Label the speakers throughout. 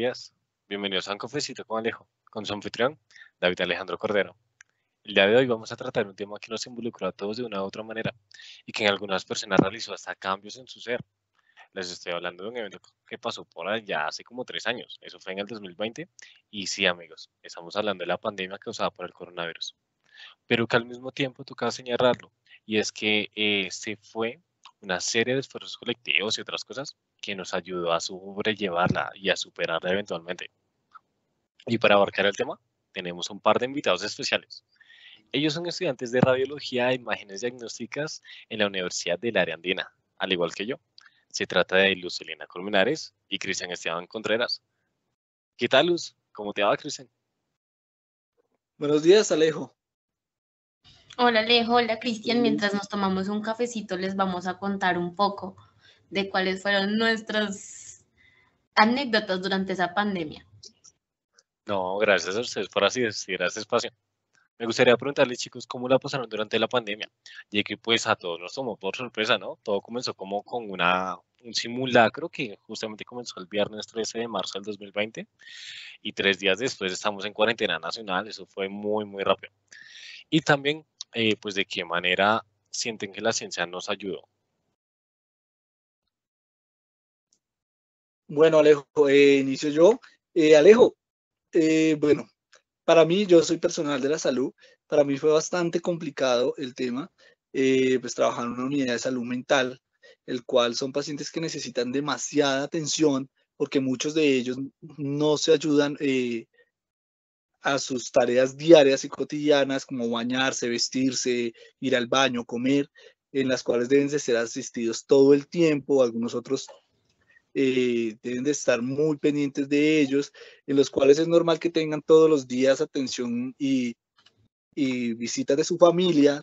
Speaker 1: días. Bienvenidos a un cafecito con Alejo, con su anfitrión, David Alejandro Cordero. El día de hoy vamos a tratar un tema que nos involucró a todos de una u otra manera y que en algunas personas realizó hasta cambios en su ser. Les estoy hablando de un evento que pasó por allá hace como tres años. Eso fue en el 2020. Y sí, amigos, estamos hablando de la pandemia causada por el coronavirus. Pero que al mismo tiempo toca señalarlo. Y es que eh, se fue una serie de esfuerzos colectivos y otras cosas que nos ayudó a sobrellevarla y a superarla eventualmente. Y para abarcar el tema, tenemos un par de invitados especiales. Ellos son estudiantes de radiología e imágenes diagnósticas en la Universidad del Área Andina, al igual que yo. Se trata de Luz Elena Colmenares y Cristian Esteban Contreras. ¿Qué tal, Luz? ¿Cómo te va, Cristian?
Speaker 2: Buenos días, Alejo.
Speaker 3: Hola Alejo, hola Cristian. Mientras nos tomamos un cafecito les vamos a contar un poco de cuáles fueron nuestras anécdotas durante esa pandemia.
Speaker 1: No, gracias a ustedes por así decir este espacio. Me gustaría preguntarles, chicos, cómo la pasaron durante la pandemia, ya que pues a todos nos tomó por sorpresa, ¿no? Todo comenzó como con una, un simulacro que justamente comenzó el viernes 13 de marzo del 2020 y tres días después estamos en cuarentena nacional, eso fue muy, muy rápido. Y también eh, pues de qué manera sienten que la ciencia nos ayudó.
Speaker 2: Bueno, Alejo, eh, inicio yo. Eh, Alejo, bueno, para mí, yo soy personal de la salud, para mí fue bastante complicado el tema, pues trabajar en una unidad de salud mental, el cual son pacientes que necesitan demasiada atención porque muchos de ellos no se ayudan a sus tareas diarias y cotidianas como bañarse, vestirse, ir al baño, comer, en las cuales deben de ser asistidos todo el tiempo, algunos otros eh, deben de estar muy pendientes de ellos, en los cuales es normal que tengan todos los días atención y, y visitas de su familia.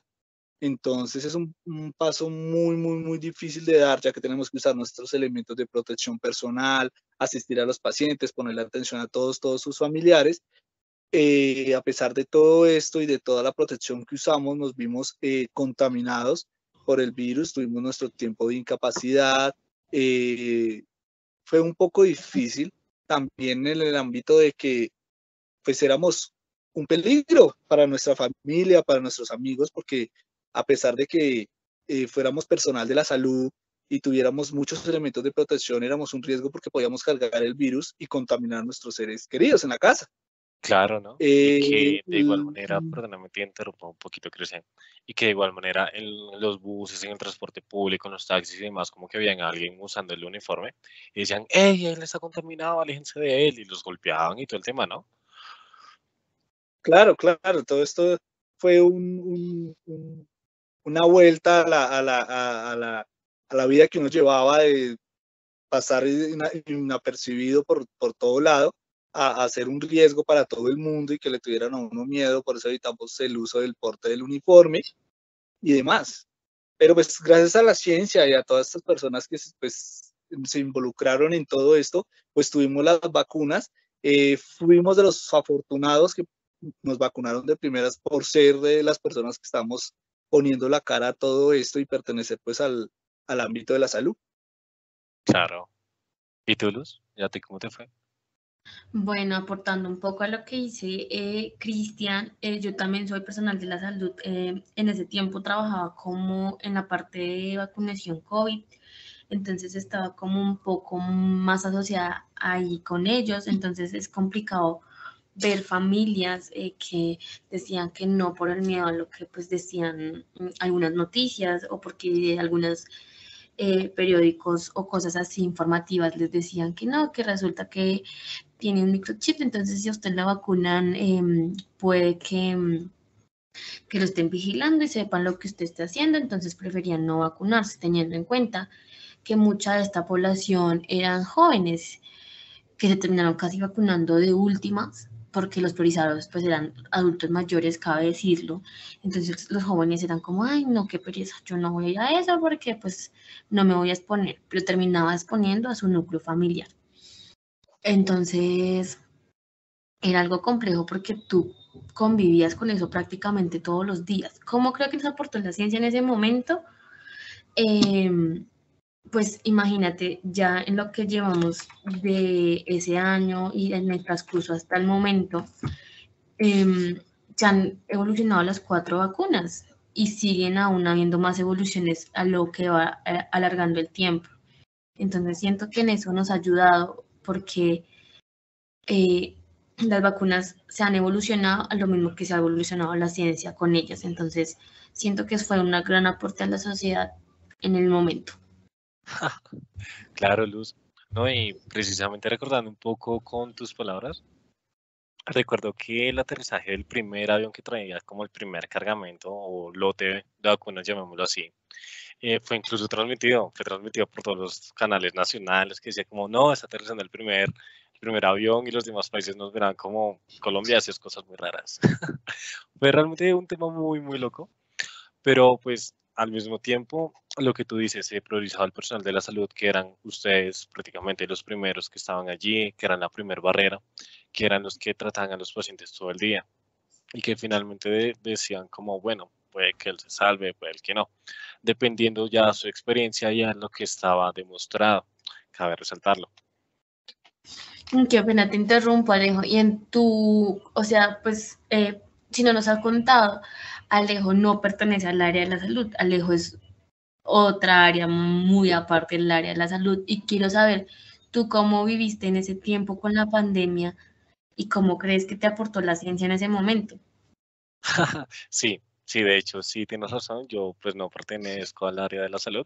Speaker 2: Entonces es un, un, paso muy, muy, muy difícil de dar, ya que tenemos que usar nuestros elementos de protección personal, asistir a los pacientes, ponerle atención a todos, todos sus familiares, eh, a pesar de todo esto y de toda la protección que usamos, nos vimos eh, contaminados por el virus, tuvimos nuestro tiempo de incapacidad, eh, fue un poco difícil también en el ámbito de que pues éramos un peligro para nuestra familia, para nuestros amigos, porque a pesar de que fuéramos personal de la salud y tuviéramos muchos elementos de protección, éramos un riesgo porque podíamos cargar el virus y contaminar nuestros seres queridos en la casa.
Speaker 1: Claro, ¿no? y que eh, de igual manera, perdóname, te interrumpo un poquito, Cristian, y que de igual manera en los buses, en el transporte público, en los taxis y demás, como que habían alguien usando el uniforme y decían, ¡Ey, él está contaminado, aléjense de él! Y los golpeaban y todo el tema, ¿no?
Speaker 2: Claro, claro, todo esto fue un, una vuelta a la, a, la, a, la, a la vida que uno llevaba de pasar inapercibido por, por todo lado a, a, ser un riesgo para todo el mundo y que le tuvieran a uno miedo, por eso evitamos el uso del porte del uniforme y demás. Pero pues gracias a la ciencia y a todas estas personas que pues, se involucraron en todo esto, pues tuvimos las vacunas, eh, fuimos de los afortunados que nos vacunaron de primeras por ser de las personas que estamos poniendo la cara a todo esto y pertenecer pues al, al ámbito de la salud.
Speaker 1: Claro. ¿Y tú, Luz? ¿Ya te cómo te fue?
Speaker 3: Bueno, aportando un poco a lo que dice eh, Cristian, eh, yo también soy personal de la salud. Eh, en ese tiempo trabajaba como en la parte de vacunación COVID, entonces estaba como un poco más asociada ahí con ellos, entonces es complicado ver familias que decían que no por el miedo a lo que pues decían mm, algunas noticias o porque algunas periódicos o cosas así informativas les decían que no, que resulta que tiene un microchip, entonces si a usted la vacunan, em, puede que, em, que lo estén vigilando y sepan lo que usted está haciendo, entonces preferían no vacunarse, teniendo en cuenta que mucha de esta población eran jóvenes que se terminaron casi vacunando de últimas, porque los priorizados pues eran adultos mayores, cabe decirlo. Entonces los jóvenes eran como, ay, no, qué pereza, yo no voy a eso porque pues no me voy a exponer, pero terminaba exponiendo a su núcleo familiar. Entonces, era algo complejo porque tú convivías con eso prácticamente todos los días. ¿Cómo creo que nos aportó la ciencia en ese momento? Em, pues imagínate, ya en lo que llevamos de ese año y en el transcurso hasta el momento, eh, han evolucionado las cuatro vacunas y siguen aún habiendo más evoluciones a lo que va eh, alargando el tiempo. Entonces siento que en eso nos ha ayudado porque eh, las vacunas se han evolucionado a lo mismo que se ha evolucionado la ciencia con ellas. Entonces siento que fue un gran aporte a la sociedad en el momento.
Speaker 1: claro, Luz. No, y precisamente recordando un poco con tus palabras, recuerdo que el aterrizaje del primer avión que traía como el primer cargamento o lote de vacunas, llamémoslo así, eh, fue incluso transmitido, fue transmitido por todos los canales nacionales que decía como, no, está aterrizando el primer, el primer avión y los demás países nos verán como Colombia hace cosas muy raras. fue realmente un tema muy, muy loco, pero pues al mismo tiempo, lo que tú dices, se priorizaba el personal de la salud, que eran ustedes prácticamente los primeros que estaban allí, que eran la primera barrera, que eran los que trataban a los pacientes todo el día y que finalmente decían como, bueno, puede que él se salve, puede que no, dependiendo ya de su experiencia y a lo que estaba demostrado. Cabe resaltarlo.
Speaker 3: Qué pena te interrumpo, Alejo. Y en tu, o sea, pues, eh, si no nos has contado, Alejo no pertenece al área de la salud. Alejo es otra área muy aparte del área de la salud. Y quiero saber, ¿tú cómo viviste en ese tiempo con la pandemia? y cómo crees que te aportó la ciencia en ese momento.
Speaker 1: sí, sí, de hecho, sí tienes razón. Yo pues no pertenezco al área de la salud.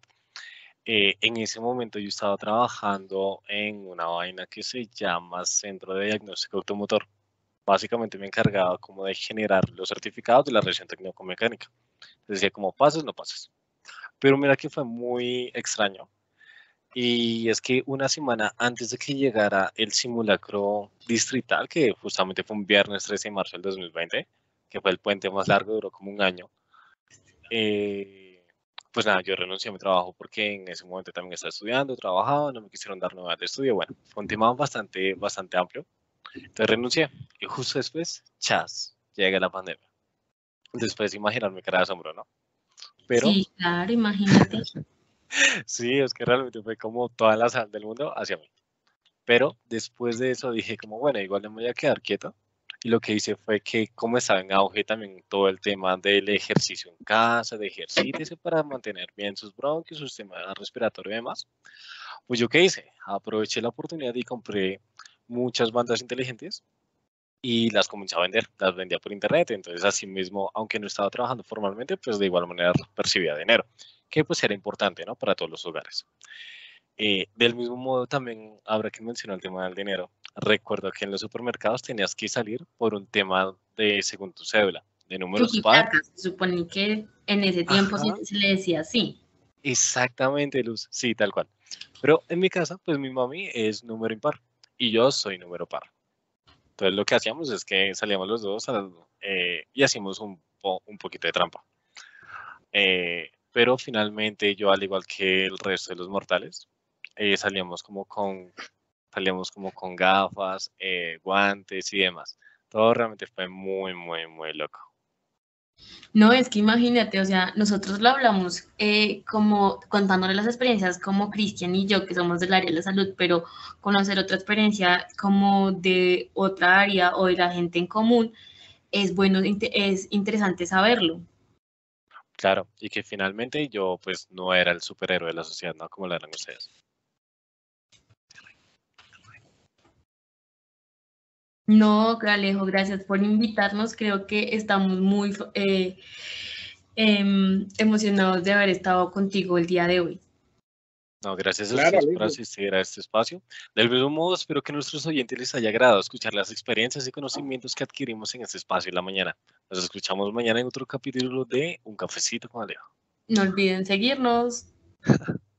Speaker 1: Eh, en ese momento yo estaba trabajando en una vaina que se llama Centro de Diagnóstico Automotor. Básicamente me encargaba como de generar los certificados de la revisión técnico-mecánica. Decía como pases, no pases. Pero mira que fue muy extraño y es que una semana antes de que llegara el simulacro distrital, que justamente fue un viernes 13 de marzo del 2020, que fue el puente más largo, duró como un año, eh, pues nada, yo renuncié a mi trabajo porque en ese momento también estaba estudiando, trabajaba, no me quisieron dar nuevas de estudio. Bueno, fue un tema bastante, bastante amplio. Entonces renuncié y justo después, chas, llega la pandemia. Después imaginarme era de asombro, ¿no?
Speaker 3: Pero, sí, claro, imagínate.
Speaker 1: Sí, es que realmente fue como toda la sal del mundo hacia mí. Pero después de eso dije como, bueno, igual no me voy a quedar quieto. Y lo que hice fue que como estaba en auge también todo el tema del ejercicio en casa, de ejercicio para mantener bien sus bronquios, su sistema respiratorio y demás, pues yo qué hice? Aproveché la oportunidad y compré muchas bandas inteligentes y las comencé a vender, las vendía por internet, entonces así mismo, aunque no estaba trabajando formalmente, pues de igual manera percibía dinero que pues era importante, ¿no? Para todos los hogares. Eh, del mismo modo, también habrá que mencionar el tema del dinero. Recuerdo que en los supermercados tenías que salir por un tema de, según tu cédula, de números
Speaker 3: par. Se supone que en ese tiempo se le decía así.
Speaker 1: Exactamente, Luz, sí, tal cual. Pero en mi casa, pues mi mami es número impar y yo soy número par. Entonces lo que hacíamos es que salíamos los dos eh, y hacíamos un, un poquito de trampa. Eh, pero finalmente yo, al igual que el resto de los mortales, eh, salíamos como con salíamos como con gafas, eh, guantes y demás. Todo realmente fue muy, muy, muy loco.
Speaker 3: No, es que imagínate, o sea, nosotros lo hablamos eh, como contándole las experiencias como Cristian y yo, que somos del área de la salud, pero conocer otra experiencia como de otra área o de la gente en común, es bueno, es interesante saberlo.
Speaker 1: Claro, y que finalmente yo pues no era el superhéroe de la sociedad, ¿no? Como lo eran ustedes.
Speaker 3: No, Alejo, gracias por invitarnos. Creo que estamos muy eh, em, emocionados de haber estado contigo el día de hoy.
Speaker 1: No, gracias a ustedes por asistir a este espacio. Del mismo modo, espero que a nuestros oyentes les haya agradado escuchar las experiencias y conocimientos que adquirimos en este espacio en la mañana. Nos escuchamos mañana en otro capítulo de Un Cafecito con Alejo.
Speaker 3: No olviden seguirnos.